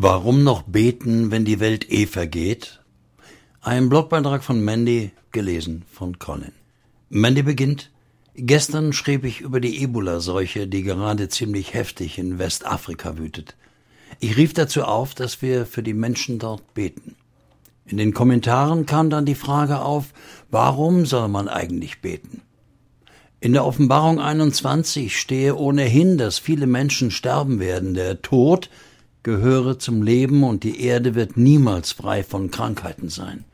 Warum noch beten, wenn die Welt eh vergeht? Ein Blogbeitrag von Mandy, gelesen von Colin. Mandy beginnt. Gestern schrieb ich über die Ebola-Seuche, die gerade ziemlich heftig in Westafrika wütet. Ich rief dazu auf, dass wir für die Menschen dort beten. In den Kommentaren kam dann die Frage auf, warum soll man eigentlich beten? In der Offenbarung 21 stehe ohnehin, dass viele Menschen sterben werden. Der Tod gehöre zum Leben und die Erde wird niemals frei von Krankheiten sein.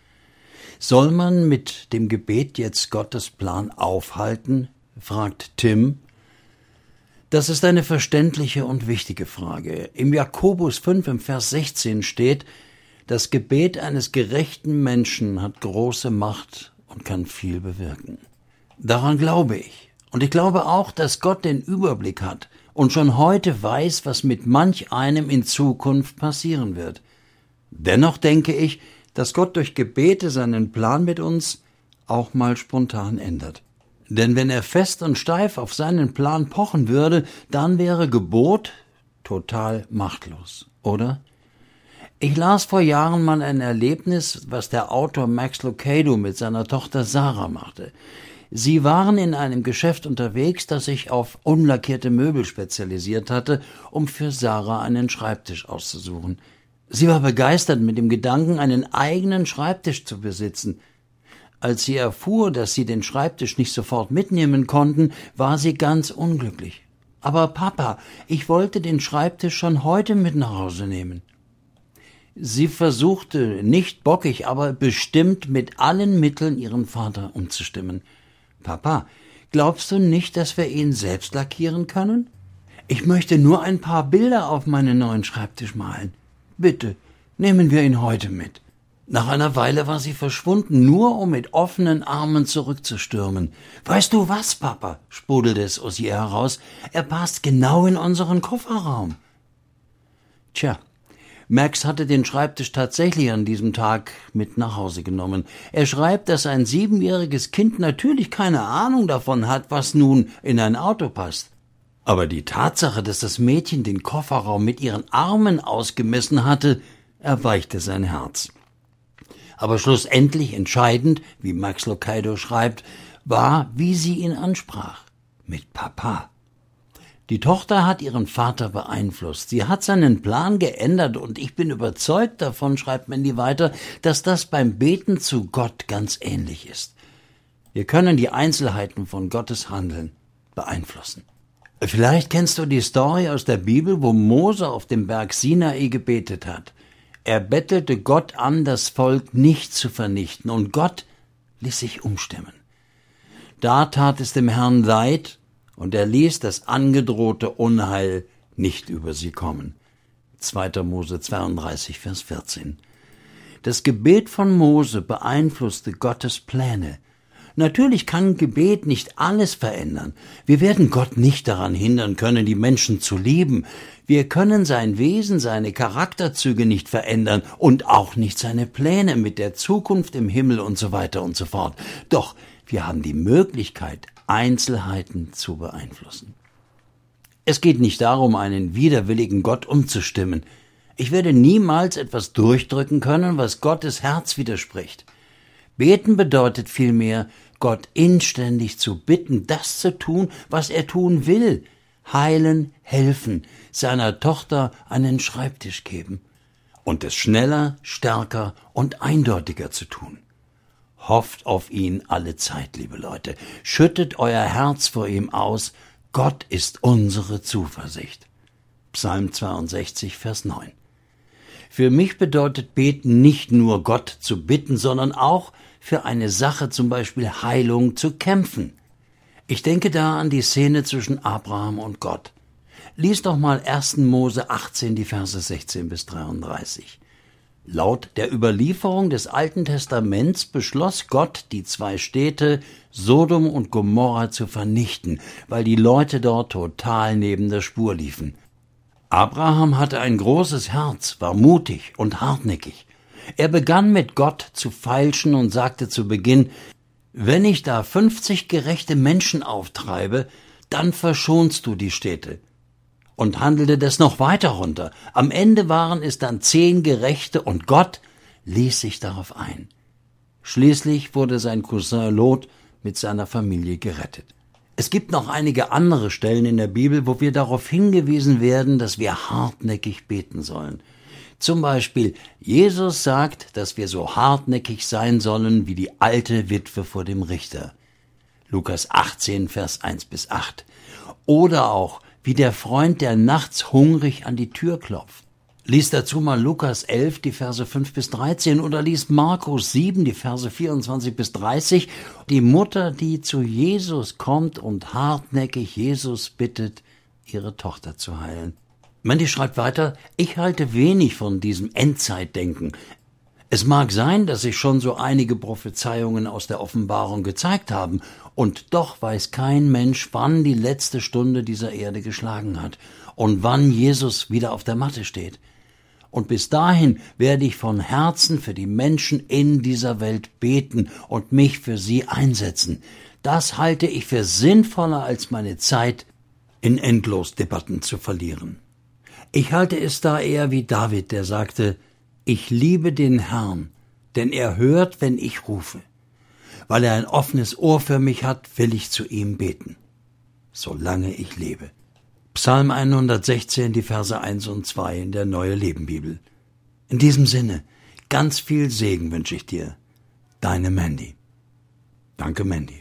Soll man mit dem Gebet jetzt Gottes Plan aufhalten? fragt Tim. Das ist eine verständliche und wichtige Frage. Im Jakobus 5 im Vers 16 steht, das Gebet eines gerechten Menschen hat große Macht und kann viel bewirken. Daran glaube ich. Und ich glaube auch, dass Gott den Überblick hat und schon heute weiß, was mit manch einem in Zukunft passieren wird. Dennoch denke ich, dass Gott durch Gebete seinen Plan mit uns auch mal spontan ändert. Denn wenn er fest und steif auf seinen Plan pochen würde, dann wäre Gebot total machtlos, oder? Ich las vor Jahren mal ein Erlebnis, was der Autor Max Lucado mit seiner Tochter Sarah machte. Sie waren in einem Geschäft unterwegs, das sich auf unlackierte Möbel spezialisiert hatte, um für Sarah einen Schreibtisch auszusuchen. Sie war begeistert mit dem Gedanken, einen eigenen Schreibtisch zu besitzen. Als sie erfuhr, dass sie den Schreibtisch nicht sofort mitnehmen konnten, war sie ganz unglücklich. Aber Papa, ich wollte den Schreibtisch schon heute mit nach Hause nehmen. Sie versuchte, nicht bockig, aber bestimmt mit allen Mitteln ihren Vater umzustimmen. Papa, glaubst du nicht, dass wir ihn selbst lackieren können? Ich möchte nur ein paar Bilder auf meinen neuen Schreibtisch malen. Bitte, nehmen wir ihn heute mit. Nach einer Weile war sie verschwunden, nur um mit offenen Armen zurückzustürmen. Weißt du was, Papa? sprudelte es aus ihr heraus. Er passt genau in unseren Kofferraum. Tja, Max hatte den Schreibtisch tatsächlich an diesem Tag mit nach Hause genommen. Er schreibt, dass ein siebenjähriges Kind natürlich keine Ahnung davon hat, was nun in ein Auto passt. Aber die Tatsache, dass das Mädchen den Kofferraum mit ihren Armen ausgemessen hatte, erweichte sein Herz. Aber schlussendlich entscheidend, wie Max Locaido schreibt, war, wie sie ihn ansprach. Mit Papa. Die Tochter hat ihren Vater beeinflusst. Sie hat seinen Plan geändert und ich bin überzeugt davon, schreibt Mandy weiter, dass das beim Beten zu Gott ganz ähnlich ist. Wir können die Einzelheiten von Gottes Handeln beeinflussen. Vielleicht kennst du die Story aus der Bibel, wo Mose auf dem Berg Sinai gebetet hat. Er bettelte Gott an, das Volk nicht zu vernichten, und Gott ließ sich umstimmen. Da tat es dem Herrn leid, und er ließ das angedrohte Unheil nicht über sie kommen. 2. Mose 32, Vers 14. Das Gebet von Mose beeinflusste Gottes Pläne. Natürlich kann Gebet nicht alles verändern. Wir werden Gott nicht daran hindern können, die Menschen zu lieben. Wir können sein Wesen, seine Charakterzüge nicht verändern und auch nicht seine Pläne mit der Zukunft im Himmel und so weiter und so fort. Doch wir haben die Möglichkeit, Einzelheiten zu beeinflussen. Es geht nicht darum, einen widerwilligen Gott umzustimmen. Ich werde niemals etwas durchdrücken können, was Gottes Herz widerspricht. Beten bedeutet vielmehr, Gott inständig zu bitten, das zu tun, was er tun will, heilen, helfen, seiner Tochter einen Schreibtisch geben und es schneller, stärker und eindeutiger zu tun. Hofft auf ihn alle Zeit, liebe Leute. Schüttet euer Herz vor ihm aus. Gott ist unsere Zuversicht. Psalm 62, Vers 9. Für mich bedeutet Beten nicht nur Gott zu bitten, sondern auch für eine Sache, zum Beispiel Heilung, zu kämpfen. Ich denke da an die Szene zwischen Abraham und Gott. Lies doch mal 1. Mose 18, die Verse 16 bis 33. Laut der Überlieferung des Alten Testaments beschloss Gott, die zwei Städte Sodom und Gomorra zu vernichten, weil die Leute dort total neben der Spur liefen. Abraham hatte ein großes Herz, war mutig und hartnäckig. Er begann mit Gott zu feilschen und sagte zu Beginn, wenn ich da fünfzig gerechte Menschen auftreibe, dann verschonst du die Städte. Und handelte das noch weiter runter. Am Ende waren es dann zehn Gerechte und Gott ließ sich darauf ein. Schließlich wurde sein Cousin Lot mit seiner Familie gerettet. Es gibt noch einige andere Stellen in der Bibel, wo wir darauf hingewiesen werden, dass wir hartnäckig beten sollen. Zum Beispiel, Jesus sagt, dass wir so hartnäckig sein sollen wie die alte Witwe vor dem Richter. Lukas 18, Vers 1 bis 8. Oder auch, wie der Freund, der nachts hungrig an die Tür klopft. Lies dazu mal Lukas 11, die Verse 5 bis 13 oder lies Markus 7, die Verse 24 bis 30. Die Mutter, die zu Jesus kommt und hartnäckig Jesus bittet, ihre Tochter zu heilen. Mandy schreibt weiter, ich halte wenig von diesem Endzeitdenken. Es mag sein, dass sich schon so einige Prophezeiungen aus der Offenbarung gezeigt haben, und doch weiß kein Mensch, wann die letzte Stunde dieser Erde geschlagen hat und wann Jesus wieder auf der Matte steht. Und bis dahin werde ich von Herzen für die Menschen in dieser Welt beten und mich für sie einsetzen. Das halte ich für sinnvoller als meine Zeit in Endlosdebatten zu verlieren. Ich halte es da eher wie David, der sagte, ich liebe den Herrn, denn er hört, wenn ich rufe. Weil er ein offenes Ohr für mich hat, will ich zu ihm beten, solange ich lebe. Psalm 116, die Verse 1 und 2 in der Neue Lebenbibel. In diesem Sinne, ganz viel Segen wünsche ich dir. Deine Mandy. Danke, Mandy.